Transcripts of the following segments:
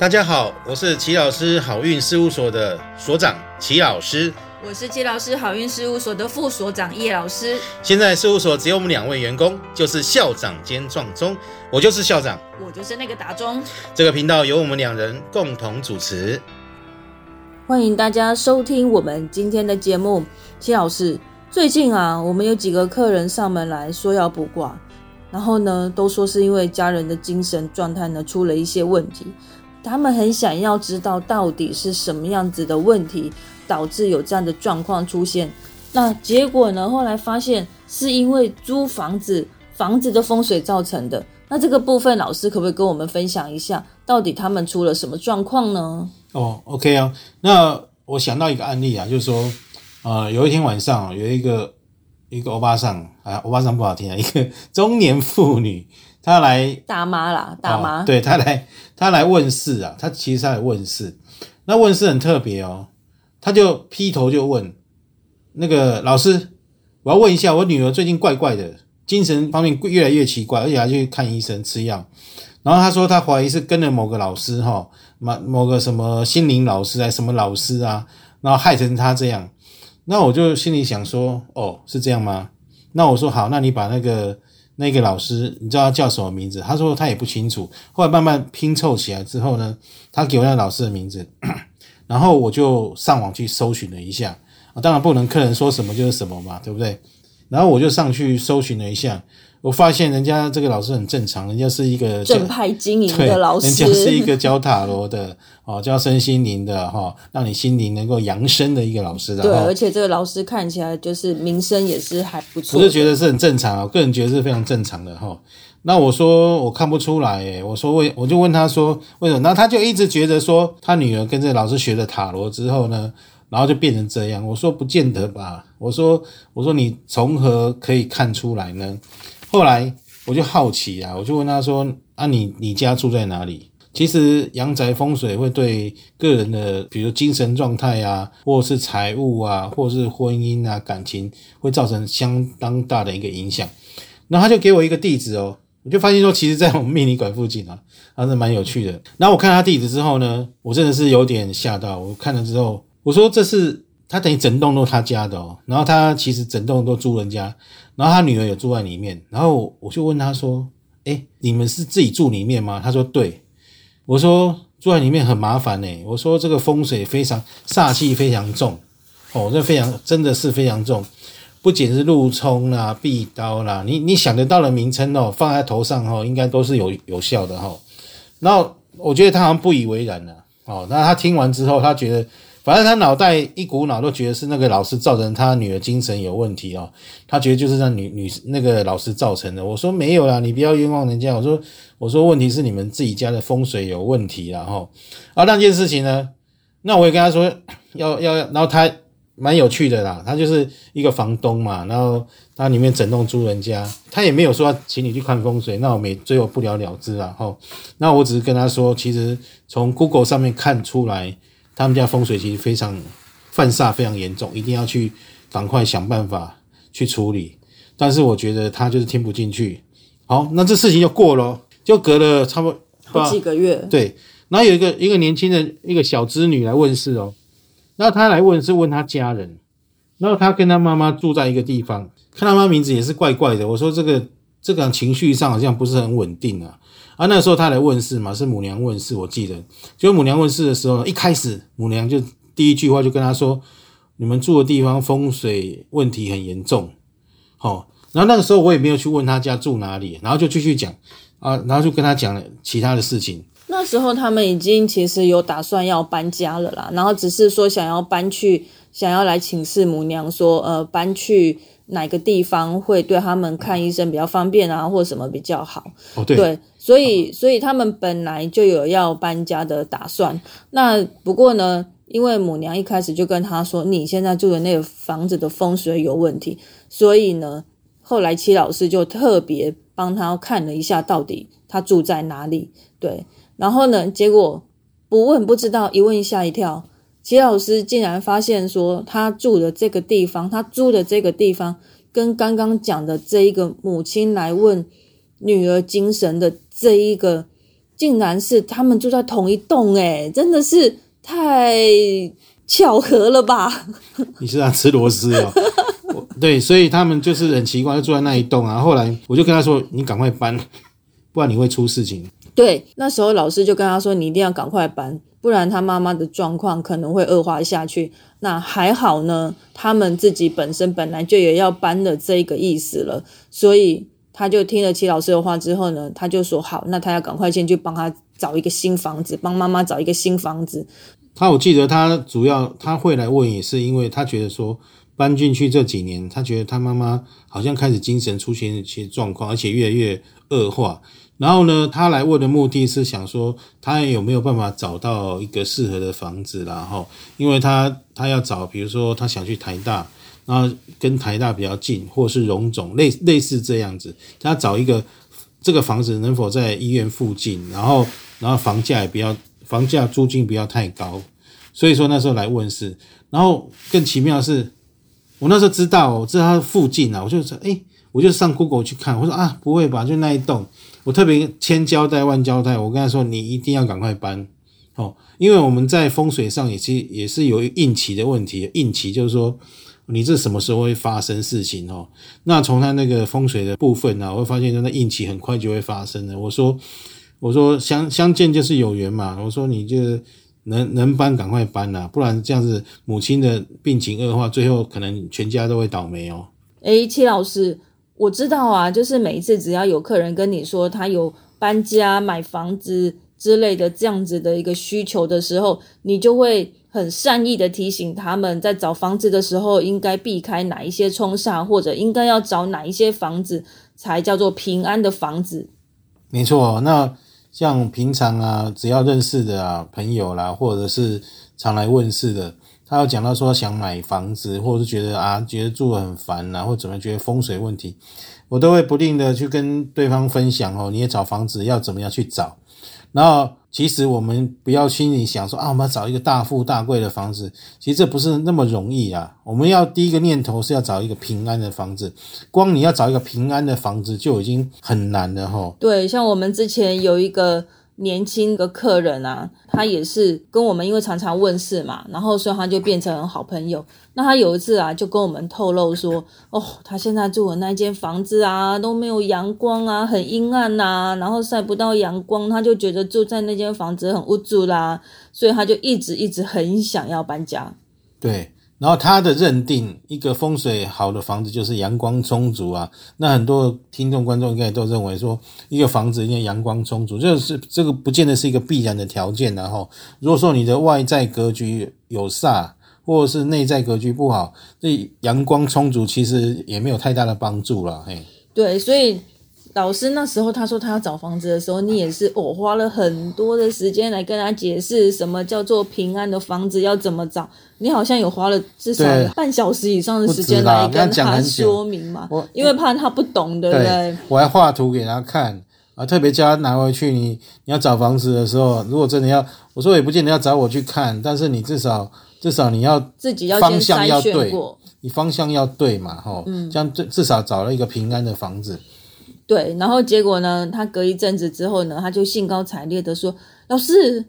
大家好，我是齐老师好运事务所的所长齐老师。我是齐老师好运事务所的副所长叶老师。现在事务所只有我们两位员工，就是校长兼撞钟，我就是校长，我就是那个打钟。这个频道由我们两人共同主持。欢迎大家收听我们今天的节目。齐老师，最近啊，我们有几个客人上门来说要卜卦，然后呢，都说是因为家人的精神状态呢出了一些问题。他们很想要知道到底是什么样子的问题导致有这样的状况出现。那结果呢？后来发现是因为租房子房子的风水造成的。那这个部分，老师可不可以跟我们分享一下，到底他们出了什么状况呢？哦，OK 啊。那我想到一个案例啊，就是说，呃，有一天晚上有一个一个欧巴桑啊，欧巴桑不好听啊，一个中年妇女。他来大妈啦，大妈，对他来，他来问事啊。他其实他来问事，那问事很特别哦。他就劈头就问那个老师，我要问一下，我女儿最近怪怪的，精神方面越来越奇怪，而且还去看医生吃药。然后他说他怀疑是跟了某个老师哈，某某个什么心灵老师啊，什么老师啊，然后害成他这样。那我就心里想说，哦，是这样吗？那我说好，那你把那个。那个老师，你知道他叫什么名字？他说他也不清楚。后来慢慢拼凑起来之后呢，他给我那老师的名字，然后我就上网去搜寻了一下。啊，当然不能客人说什么就是什么嘛，对不对？然后我就上去搜寻了一下。我发现人家这个老师很正常，人家是一个正派经营的老师，人家是一个教塔罗的，哦，教身心灵的，哈，让你心灵能够扬升的一个老师的。对，而且这个老师看起来就是名声也是还不错。我是觉得是很正常啊，个人觉得是非常正常的哈。那我说我看不出来，诶，我说为我就问他说为什么？那他就一直觉得说他女儿跟这个老师学了塔罗之后呢，然后就变成这样。我说不见得吧，我说我说你从何可以看出来呢？后来我就好奇啊，我就问他说：“啊，你你家住在哪里？”其实阳宅风水会对个人的，比如精神状态啊，或是财务啊，或是婚姻啊、感情，会造成相当大的一个影响。那他就给我一个地址哦，我就发现说，其实在我们命理馆附近啊，还是蛮有趣的。那我看他地址之后呢，我真的是有点吓到。我看了之后，我说这是。他等于整栋都他家的哦，然后他其实整栋都租人家，然后他女儿也住在里面，然后我就问他说：“哎，你们是自己住里面吗？”他说：“对。”我说：“住在里面很麻烦呢。”我说：“这个风水非常煞气非常重哦，这非常真的是非常重，不仅是路冲啦、壁刀啦，你你想得到的名称哦，放在头上哦，应该都是有有效的哈。”然后我觉得他好像不以为然了哦，那他听完之后，他觉得。反正他脑袋一股脑都觉得是那个老师造成他女儿精神有问题哦，他觉得就是让女女那个老师造成的。我说没有啦，你不要冤枉人家。我说我说问题是你们自己家的风水有问题然后啊那件事情呢，那我也跟他说要要，然后他蛮有趣的啦，他就是一个房东嘛，然后他里面整栋租人家，他也没有说请你去看风水，那我没最后不了了之然后那我只是跟他说，其实从 Google 上面看出来。他们家风水其实非常犯煞，非常严重，一定要去赶快想办法去处理。但是我觉得他就是听不进去。好，那这事情就过了，就隔了差不多好几个月。对，然后有一个一个年轻的一个小织女来问事哦。那他来问是问他家人，然后他跟他妈妈住在一个地方，看他妈名字也是怪怪的。我说这个这个情绪上好像不是很稳定啊。啊，那时候他来问事嘛，是母娘问事，我记得。就母娘问事的时候，一开始母娘就第一句话就跟他说：“你们住的地方风水问题很严重。”好，然后那个时候我也没有去问他家住哪里，然后就继续讲啊，然后就跟他讲了其他的事情。那时候他们已经其实有打算要搬家了啦，然后只是说想要搬去，想要来请示母娘说，呃，搬去。哪个地方会对他们看医生比较方便啊，或什么比较好？哦，对，所以所以他们本来就有要搬家的打算。那不过呢，因为母娘一开始就跟他说，你现在住的那个房子的风水有问题，所以呢，后来戚老师就特别帮他看了一下，到底他住在哪里。对，然后呢，结果不问不知道，一问吓一跳。齐老师竟然发现说，他住的这个地方，他租的这个地方，跟刚刚讲的这一个母亲来问女儿精神的这一个竟然是他们住在同一栋，诶，真的是太巧合了吧？你是在吃螺丝哦？对，所以他们就是很奇怪，就住在那一栋啊。后来我就跟他说：“你赶快搬，不然你会出事情。”对，那时候老师就跟他说：“你一定要赶快搬，不然他妈妈的状况可能会恶化下去。”那还好呢，他们自己本身本来就也要搬的这个意思了，所以他就听了齐老师的话之后呢，他就说：“好，那他要赶快先去帮他找一个新房子，帮妈妈找一个新房子。”他我记得他主要他会来问，也是因为他觉得说。搬进去这几年，他觉得他妈妈好像开始精神出现一些状况，而且越来越恶化。然后呢，他来问的目的是想说，他有没有办法找到一个适合的房子，然后，因为他他要找，比如说他想去台大，然后跟台大比较近，或是荣总类类似这样子，他找一个这个房子能否在医院附近，然后然后房价也不要房价租金不要太高，所以说那时候来问是，然后更奇妙的是。我那时候知道，我知道他附近啊，我就说，哎，我就上 Google 去看，我说啊，不会吧，就那一栋，我特别千交代万交代，我跟他说，你一定要赶快搬，哦，因为我们在风水上也是也是有应期的问题，应期就是说你这什么时候会发生事情哦，那从他那个风水的部分呢，我会发现那应期很快就会发生的，我说我说相相见就是有缘嘛，我说你就。能能搬赶快搬呐，不然这样子母亲的病情恶化，最后可能全家都会倒霉哦。诶，戚老师，我知道啊，就是每一次只要有客人跟你说他有搬家、买房子之类的这样子的一个需求的时候，你就会很善意的提醒他们在找房子的时候应该避开哪一些冲煞，或者应该要找哪一些房子才叫做平安的房子。没错，那。像平常啊，只要认识的啊朋友啦，或者是常来问事的，他有讲到说想买房子，或者是觉得啊觉得住很烦啊，或怎么觉得风水问题，我都会不定的去跟对方分享哦。你也找房子要怎么样去找，然后。其实我们不要心里想说啊，我们要找一个大富大贵的房子，其实这不是那么容易啊。我们要第一个念头是要找一个平安的房子，光你要找一个平安的房子就已经很难了哈。对，像我们之前有一个。年轻的客人啊，他也是跟我们，因为常常问事嘛，然后所以他就变成好朋友。那他有一次啊，就跟我们透露说，哦，他现在住的那间房子啊，都没有阳光啊，很阴暗呐，然后晒不到阳光，他就觉得住在那间房子很无助啦，所以他就一直一直很想要搬家。对。然后他的认定，一个风水好的房子就是阳光充足啊。那很多听众观众应该都认为说，一个房子应该阳光充足，这是这个不见得是一个必然的条件。然后，如果说你的外在格局有煞，或者是内在格局不好，这阳光充足其实也没有太大的帮助了。嘿，对，所以。老师那时候他说他要找房子的时候，你也是我花了很多的时间来跟他解释什么叫做平安的房子要怎么找。你好像有花了至少半小时以上的时间来跟他说明嘛，因为怕他不懂，对不对？我还画图给他看啊，特别叫他拿回去。你你要找房子的时候，如果真的要，我说也不见得要找我去看，但是你至少至少你要自己要方向要对，你方向要对嘛，吼，这样至至少找了一个平安的房子。对，然后结果呢？他隔一阵子之后呢，他就兴高采烈的说：“老师，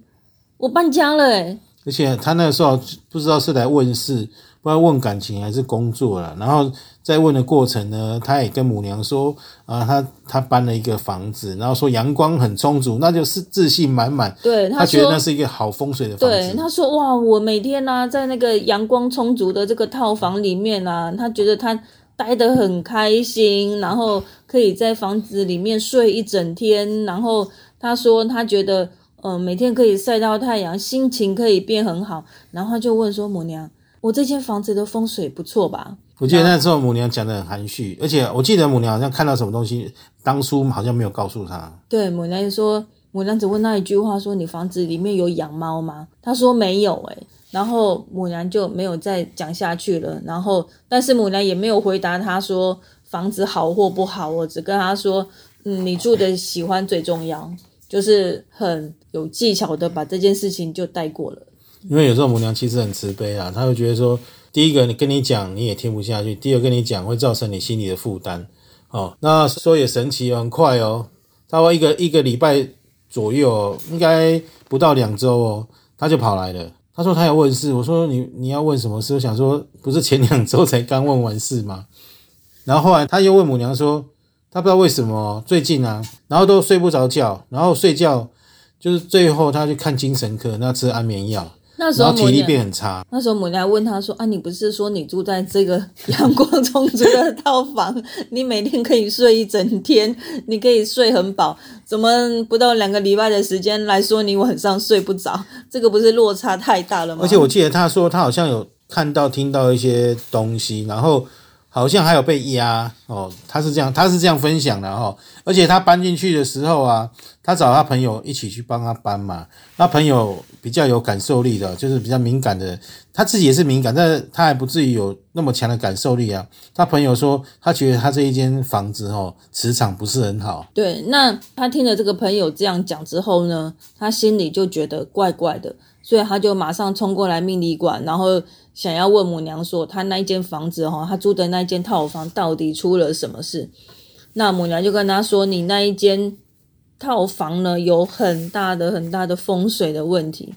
我搬家了。”哎，而且他那个时候不知道是来问事，不知道问感情还是工作了。然后在问的过程呢，他也跟母娘说：“啊，他他搬了一个房子，然后说阳光很充足，那就是自信满满。”对，他觉得那是一个好风水的房子。对，他说：“哇，我每天呢，在那个阳光充足的这个套房里面啊，他觉得他。”待得很开心，然后可以在房子里面睡一整天。然后他说他觉得，嗯，每天可以晒到太阳，心情可以变很好。然后他就问说：“母娘，我这间房子的风水不错吧？”我记得那时候母娘讲的很含蓄，而且我记得母娘好像看到什么东西，当初好像没有告诉他。对，母娘就说，母娘只问那一句话说：“你房子里面有养猫吗？”他说没有，诶然后母娘就没有再讲下去了。然后，但是母娘也没有回答他说房子好或不好。我只跟他说，嗯，你住的喜欢最重要，就是很有技巧的把这件事情就带过了。因为有时候母娘其实很慈悲啊，她会觉得说，第一个你跟你讲你也听不下去，第二跟你讲会造成你心里的负担。哦，那说也神奇，很快哦，他会一个一个礼拜左右，应该不到两周哦，他就跑来了。他说他要问事，我说你你要问什么事？我想说不是前两周才刚问完事吗？然后后来他又问母娘说，他不知道为什么最近啊，然后都睡不着觉，然后睡觉就是最后他去看精神科，那吃安眠药，那时候体力变很差。那时候母娘问他说：“啊，你不是说你住在这个阳光充足的套房，你每天可以睡一整天，你可以睡很饱，怎么不到两个礼拜的时间来说你晚上睡不着？这个不是落差太大了吗？”而且我记得他说他好像有看到、听到一些东西，然后好像还有被压哦，他是这样，他是这样分享的哈、哦。而且他搬进去的时候啊，他找他朋友一起去帮他搬嘛。那朋友比较有感受力的，就是比较敏感的，他自己也是敏感，但是他还不至于有那么强的感受力啊。他朋友说，他觉得他这一间房子哦，磁场不是很好。对，那他听了这个朋友这样讲之后呢，他心里就觉得怪怪的，所以他就马上冲过来命理馆，然后想要问母娘说，他那一间房子哈，他租的那一间套房到底出了什么事？那母娘就跟他说，你那一间套房呢有很大的很大的风水的问题，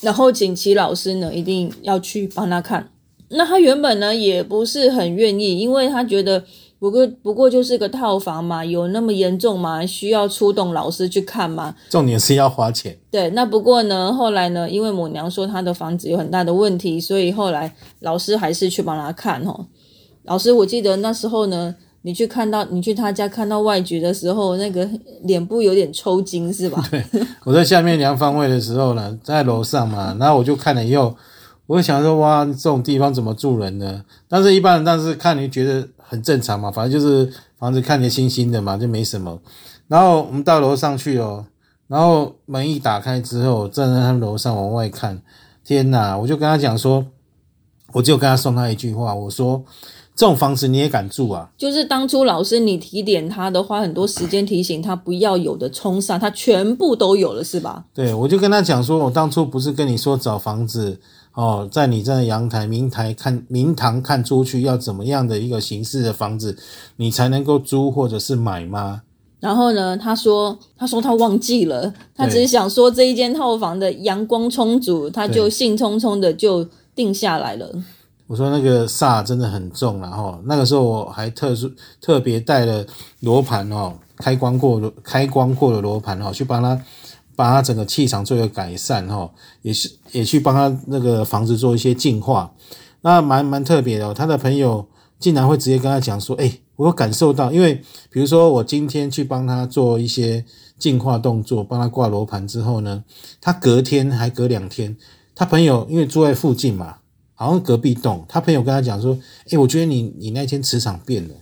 然后锦琦老师呢一定要去帮他看。那他原本呢也不是很愿意，因为他觉得不过不过就是个套房嘛，有那么严重吗？需要出动老师去看吗？重点是要花钱。对，那不过呢，后来呢，因为母娘说她的房子有很大的问题，所以后来老师还是去帮她看哦。老师，我记得那时候呢，你去看到你去他家看到外局的时候，那个脸部有点抽筋是吧？对我在下面量方位的时候呢，在楼上嘛，然后我就看了以后，我就想说，哇，这种地方怎么住人呢？但是一般人，但是看你觉得很正常嘛，反正就是房子看起来新新的嘛，就没什么。然后我们到楼上去哦，然后门一打开之后，站在他们楼上往外看，天哪！我就跟他讲说，我就跟他送他一句话，我说这种房子你也敢住啊？就是当初老师你提点他的，花很多时间提醒他不要有的冲煞，他全部都有了是吧？对，我就跟他讲说，我当初不是跟你说找房子哦，在你在阳台明台看明堂看出去要怎么样的一个形式的房子，你才能够租或者是买吗？然后呢，他说他说他忘记了，他只是想说这一间套房的阳光充足，他就兴冲冲的就定下来了。我说那个煞真的很重了哈，那个时候我还特殊特别带了罗盘哦，开光过的开光过的罗盘哦，去帮他把他整个气场做一个改善哈，也是也去帮他那个房子做一些净化，那蛮蛮特别的、他的朋友竟然会直接跟他讲说，哎、我有感受到，因为比如说我今天去帮他做一些净化动作，帮他挂罗盘之后呢，他隔天还隔两天，他朋友因为住在附近嘛。好像隔壁栋，他朋友跟他讲说：“诶，我觉得你你那天磁场变了。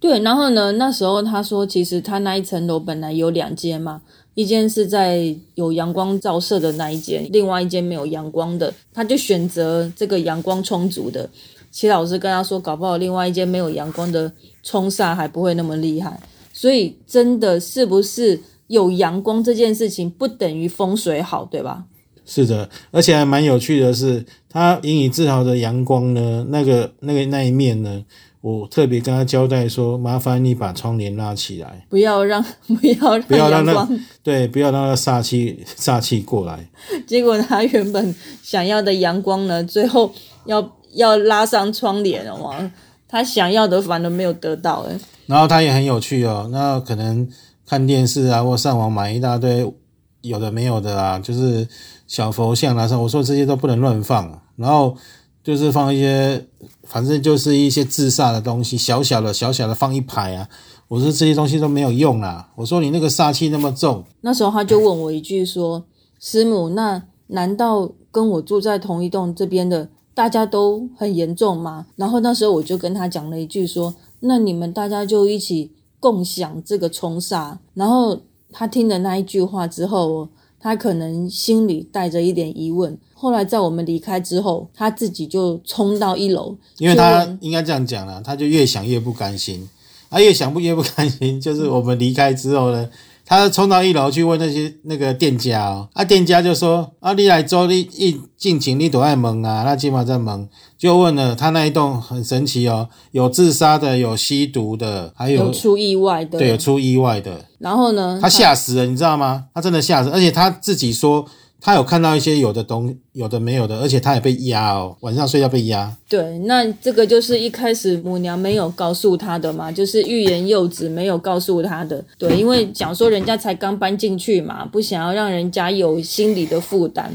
对，然后呢，那时候他说，其实他那一层楼本来有两间嘛，一间是在有阳光照射的那一间，另外一间没有阳光的，他就选择这个阳光充足的。齐老师跟他说，搞不好另外一间没有阳光的冲煞还不会那么厉害。所以真的是不是有阳光这件事情不等于风水好，对吧？”是的，而且还蛮有趣的是，他引以自豪的阳光呢，那个那个那一面呢，我特别跟他交代说，麻烦你把窗帘拉起来，不要让 不要让不要让那。对，不要让那煞气煞气过来。结果他原本想要的阳光呢，最后要要拉上窗帘了嘛，他想要的反而没有得到哎。然后他也很有趣哦，那可能看电视啊，或上网买一大堆有的没有的啊，就是小佛像啊，我说这些都不能乱放，然后就是放一些，反正就是一些自煞的东西，小小的小小的放一排啊。我说这些东西都没有用啦。我说你那个煞气那么重，那时候他就问我一句说：“师母，那难道跟我住在同一栋这边的大家都很严重吗？”然后那时候我就跟他讲了一句说：“那你们大家就一起共享这个冲煞。”然后他听了那一句话之后，他可能心里带着一点疑问。后来在我们离开之后，他自己就冲到一楼，因为他应该这样讲啦，他就越想越不甘心，啊，越想不越不甘心，就是我们离开之后呢，他冲到一楼去问那些那个店家哦，啊，店家就说啊，你来做你一进前你都爱蒙啊，那起码在蒙，就问了他那一栋很神奇哦，有自杀的，有吸毒的，还有有出意外的，对有出意外的，然后呢，他吓死了，你知道吗？他真的吓死，而且他自己说。他有看到一些有的东有的没有的，而且他也被压哦，晚上睡觉被压。对，那这个就是一开始母娘没有告诉他的嘛，就是欲言又止，没有告诉他的。对，因为讲说人家才刚搬进去嘛，不想要让人家有心理的负担。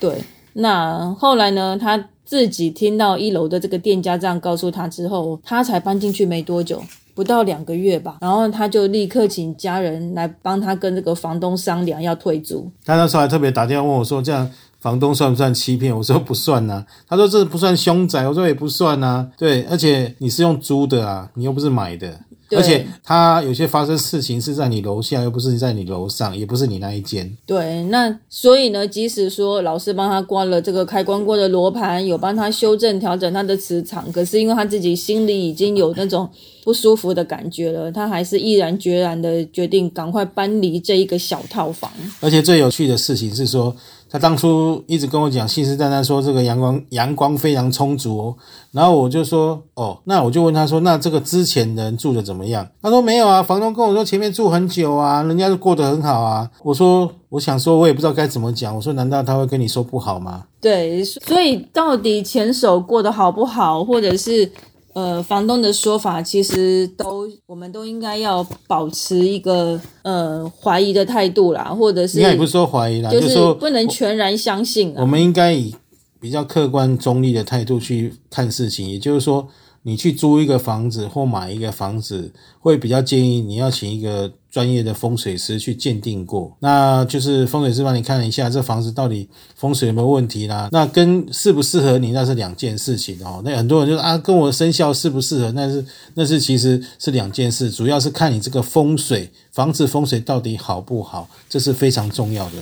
对，那后来呢，他自己听到一楼的这个店家这样告诉他之后，他才搬进去没多久。不到两个月吧，然后他就立刻请家人来帮他跟这个房东商量要退租。他那时候还特别打电话问我说：“这样房东算不算欺骗？”我说：“不算呐。”他说：“这不算凶宅。”我说：“也不算呐。”对，而且你是用租的啊，你又不是买的。而且他有些发生事情是在你楼下，又不是在你楼上，也不是你那一间。对，那所以呢，即使说老师帮他关了这个开关过的罗盘，有帮他修正调整他的磁场，可是因为他自己心里已经有那种不舒服的感觉了，他还是毅然决然的决定赶快搬离这一个小套房。而且最有趣的事情是说。他当初一直跟我讲，信誓旦旦说这个阳光阳光非常充足哦，然后我就说哦，那我就问他说，那这个之前的人住的怎么样？他说没有啊，房东跟我说前面住很久啊，人家都过得很好啊。我说我想说，我也不知道该怎么讲。我说难道他会跟你说不好吗？对，所以到底前手过得好不好，或者是？呃，房东的说法其实都，我们都应该要保持一个呃怀疑的态度啦，或者是应该也不是说怀疑啦，就是说不能全然相信。我们应该以比较客观中立的态度去看事情，也就是说。你去租一个房子或买一个房子，会比较建议你要请一个专业的风水师去鉴定过，那就是风水师帮你看一下这房子到底风水有没有问题啦。那跟适不适合你那是两件事情哦。那很多人就说啊，跟我生肖适不适合，那是那是其实是两件事，主要是看你这个风水房子风水到底好不好，这是非常重要的。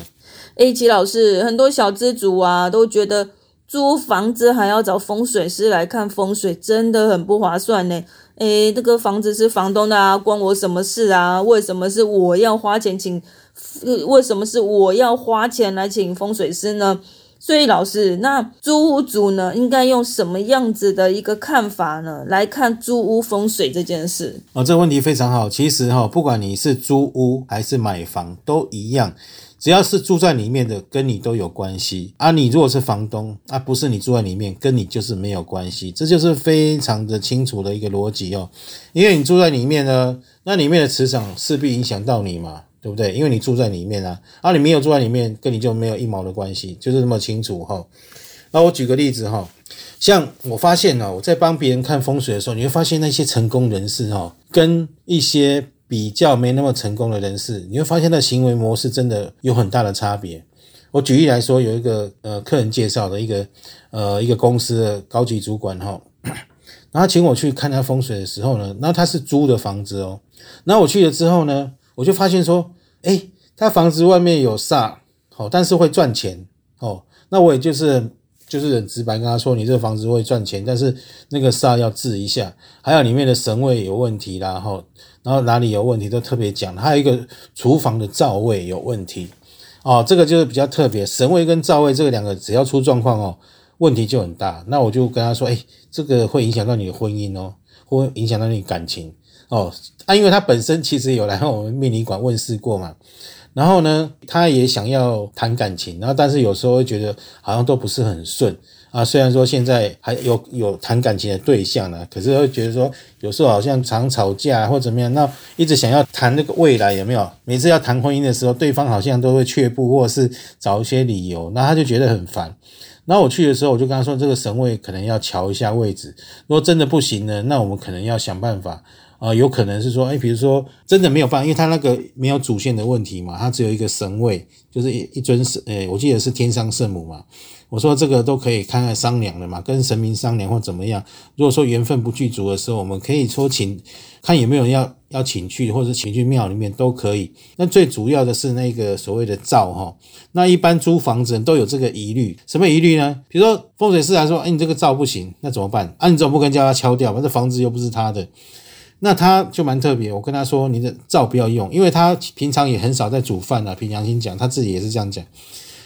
A 奇老师，很多小资族啊都觉得。租房子还要找风水师来看风水，真的很不划算呢。诶，这个房子是房东的啊，关我什么事啊？为什么是我要花钱请？为什么是我要花钱来请风水师呢？所以老师，那租屋主呢，应该用什么样子的一个看法呢，来看租屋风水这件事？哦，这个问题非常好。其实哈，不管你是租屋还是买房，都一样。只要是住在里面的，跟你都有关系啊。你如果是房东啊，不是你住在里面，跟你就是没有关系。这就是非常的清楚的一个逻辑哦。因为你住在里面呢，那里面的磁场势必影响到你嘛，对不对？因为你住在里面啊，啊，你没有住在里面，跟你就没有一毛的关系，就是这么清楚哈。那我举个例子哈，像我发现呢，我在帮别人看风水的时候，你会发现那些成功人士哈，跟一些。比较没那么成功的人士，你会发现他行为模式真的有很大的差别。我举例来说，有一个呃客人介绍的一个呃一个公司的高级主管哈，然后请我去看他风水的时候呢，那他是租的房子哦，那我去了之后呢，我就发现说，哎，他房子外面有煞，好，但是会赚钱哦，那我也就是。就是很直白跟他说，你这个房子会赚钱，但是那个煞要治一下，还有里面的神位有问题啦，后然后哪里有问题都特别讲，还有一个厨房的灶位有问题，哦，这个就是比较特别，神位跟灶位这个两个只要出状况哦，问题就很大。那我就跟他说，哎，这个会影响到你的婚姻哦，会影响到你感情哦，啊，因为他本身其实有来我们命理馆问世过嘛。然后呢，他也想要谈感情，然后但是有时候会觉得好像都不是很顺啊。虽然说现在还有有谈感情的对象呢，可是会觉得说有时候好像常吵架或怎么样。那一直想要谈那个未来有没有？每次要谈婚姻的时候，对方好像都会却步，或是找一些理由，那他就觉得很烦。那我去的时候，我就跟他说，这个神位可能要调一下位置。如果真的不行呢，那我们可能要想办法。啊，有可能是说，哎，比如说真的没有办法，因为他那个没有主线的问题嘛，他只有一个神位，就是一一尊神，哎，我记得是天上圣母嘛。我说这个都可以看看商量的嘛，跟神明商量或怎么样。如果说缘分不具足的时候，我们可以说请看有没有人要要请去，或者请去庙里面都可以。那最主要的是那个所谓的灶哈，那一般租房子人都有这个疑虑，什么疑虑呢？比如说风水师来说，哎，你这个灶不行，那怎么办？啊，你怎么不跟叫他敲掉吧？这房子又不是他的。那他就蛮特别，我跟他说你的灶不要用，因为他平常也很少在煮饭啊。凭良心讲，他自己也是这样讲。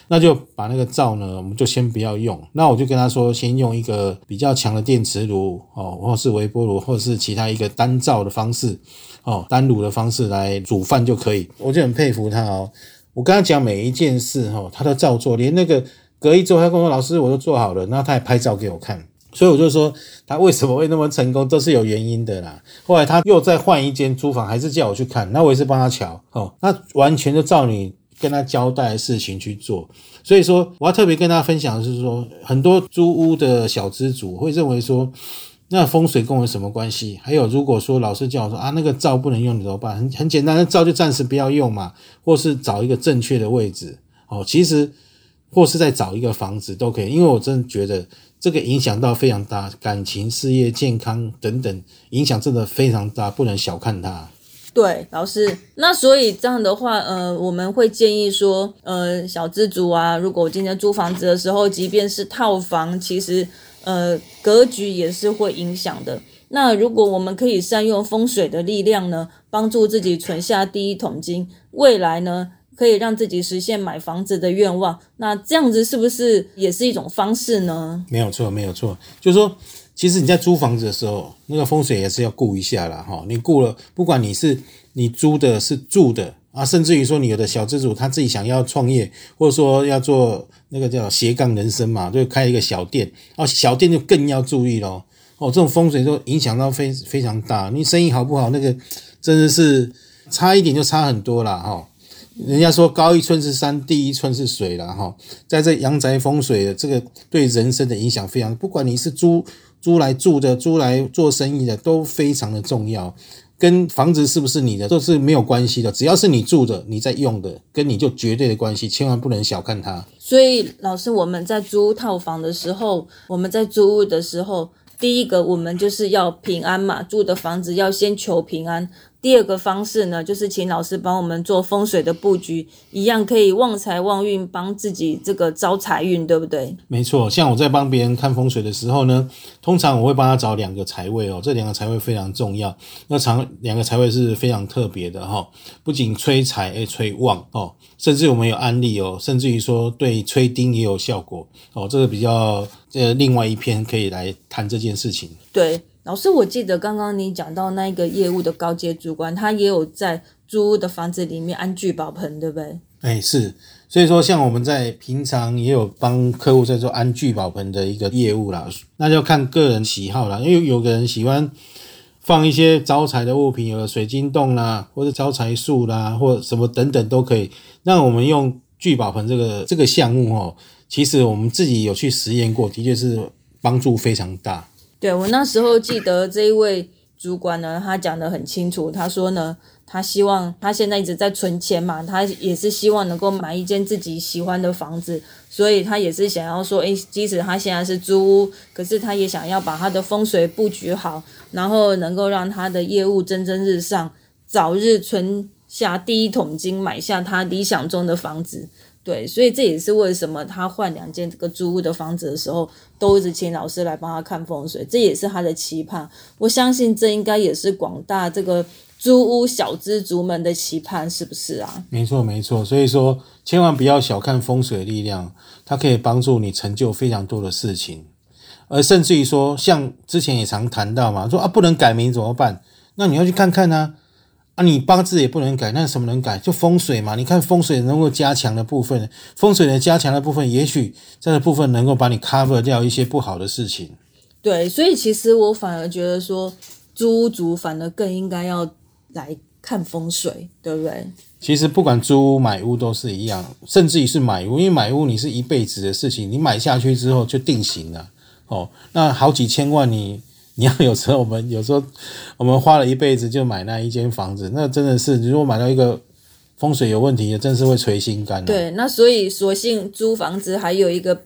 那就把那个灶呢，我们就先不要用。那我就跟他说，先用一个比较强的电磁炉哦，或是微波炉，或是其他一个单灶的方式哦，单炉的方式来煮饭就可以。我就很佩服他哦。我跟他讲每一件事哈，他都照做，连那个隔一周他跟我说老师我都做好了，那他还拍照给我看。所以我就说他为什么会那么成功，都是有原因的啦。后来他又再换一间租房，还是叫我去看，那我也是帮他瞧哦，那完全就照你。跟他交代的事情去做，所以说我要特别跟大家分享的是说，很多租屋的小资主会认为说，那风水跟我有什么关系？还有如果说老师叫我说啊，那个灶不能用，你怎么办？很很简单，那灶就暂时不要用嘛，或是找一个正确的位置哦。其实或是再找一个房子都可以，因为我真的觉得这个影响到非常大，感情、事业、健康等等影响真的非常大，不能小看它。对，老师，那所以这样的话，呃，我们会建议说，呃，小资主啊，如果今天租房子的时候，即便是套房，其实，呃，格局也是会影响的。那如果我们可以善用风水的力量呢，帮助自己存下第一桶金，未来呢，可以让自己实现买房子的愿望，那这样子是不是也是一种方式呢？没有错，没有错，就是说。其实你在租房子的时候，那个风水也是要顾一下啦。哈。你顾了，不管你是你租的是住的啊，甚至于说你有的小资主他自己想要创业，或者说要做那个叫斜杠人生嘛，就开一个小店哦，小店就更要注意咯。哦，这种风水就影响到非非常大。你生意好不好，那个真的是差一点就差很多了哈。人家说高一寸是山，低一寸是水了哈。在这阳宅风水的这个对人生的影响非常，不管你是租。租来住的，租来做生意的，都非常的重要。跟房子是不是你的，都是没有关系的。只要是你住的，你在用的，跟你就绝对的关系，千万不能小看它。所以，老师，我们在租套房的时候，我们在租屋的时候，第一个我们就是要平安嘛，住的房子要先求平安。第二个方式呢，就是请老师帮我们做风水的布局，一样可以旺财旺运，帮自己这个招财运，对不对？没错，像我在帮别人看风水的时候呢，通常我会帮他找两个财位哦，这两个财位非常重要。那常两个财位是非常特别的哈，不仅催财，诶催旺哦，甚至我们有案例哦，甚至于说对催丁也有效果哦，这个比较呃另外一篇可以来谈这件事情。对。老师，我记得刚刚你讲到那个业务的高阶主管，他也有在租的房子里面安聚宝盆，对不对？哎，是。所以说，像我们在平常也有帮客户在做安聚宝盆的一个业务啦，那就看个人喜好啦。因为有个人喜欢放一些招财的物品，有水晶洞啦，或者招财树啦，或什么等等都可以。那我们用聚宝盆这个这个项目哦，其实我们自己有去实验过，的确是帮助非常大。对我那时候记得这一位主管呢，他讲的很清楚。他说呢，他希望他现在一直在存钱嘛，他也是希望能够买一间自己喜欢的房子，所以他也是想要说，诶，即使他现在是租屋，可是他也想要把他的风水布局好，然后能够让他的业务蒸蒸日上，早日存下第一桶金，买下他理想中的房子。对，所以这也是为什么他换两间这个租屋的房子的时候，都一直请老师来帮他看风水，这也是他的期盼。我相信这应该也是广大这个租屋小资族们的期盼，是不是啊？没错，没错。所以说，千万不要小看风水力量，它可以帮助你成就非常多的事情。而甚至于说，像之前也常谈到嘛，说啊，不能改名怎么办？那你要去看看呢。啊，你八字也不能改，那什么能改？就风水嘛。你看风水能够加强的部分，风水的加强的部分，也许这个部分能够把你 cover 掉一些不好的事情。对，所以其实我反而觉得说，租屋族反而更应该要来看风水，对不对？其实不管租屋买屋都是一样，甚至于是买屋，因为买屋你是一辈子的事情，你买下去之后就定型了。哦，那好几千万你。你要有时候我们有时候我们花了一辈子就买那一间房子，那真的是如果买到一个风水有问题的，真是会捶心肝。对，那所以索性租房子还有一个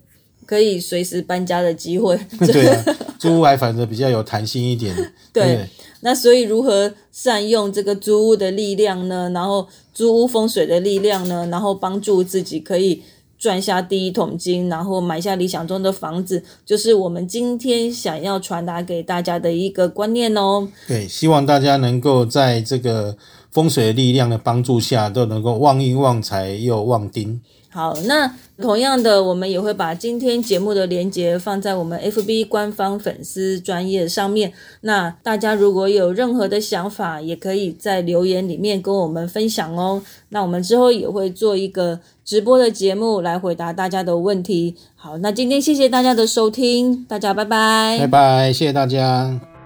可以随时搬家的机会。对啊，租屋还反正比较有弹性一点。对，那所以如何善用这个租屋的力量呢？然后租屋风水的力量呢？然后帮助自己可以赚下第一桶金，然后买下理想中的房子，就是我们今天想要传达给大家的一个观念哦。对，希望大家能够在这个风水力量的帮助下，都能够旺运旺财又旺丁。好，那同样的，我们也会把今天节目的连接放在我们 FB 官方粉丝专业上面。那大家如果有任何的想法，也可以在留言里面跟我们分享哦。那我们之后也会做一个直播的节目来回答大家的问题。好，那今天谢谢大家的收听，大家拜拜，拜拜，谢谢大家。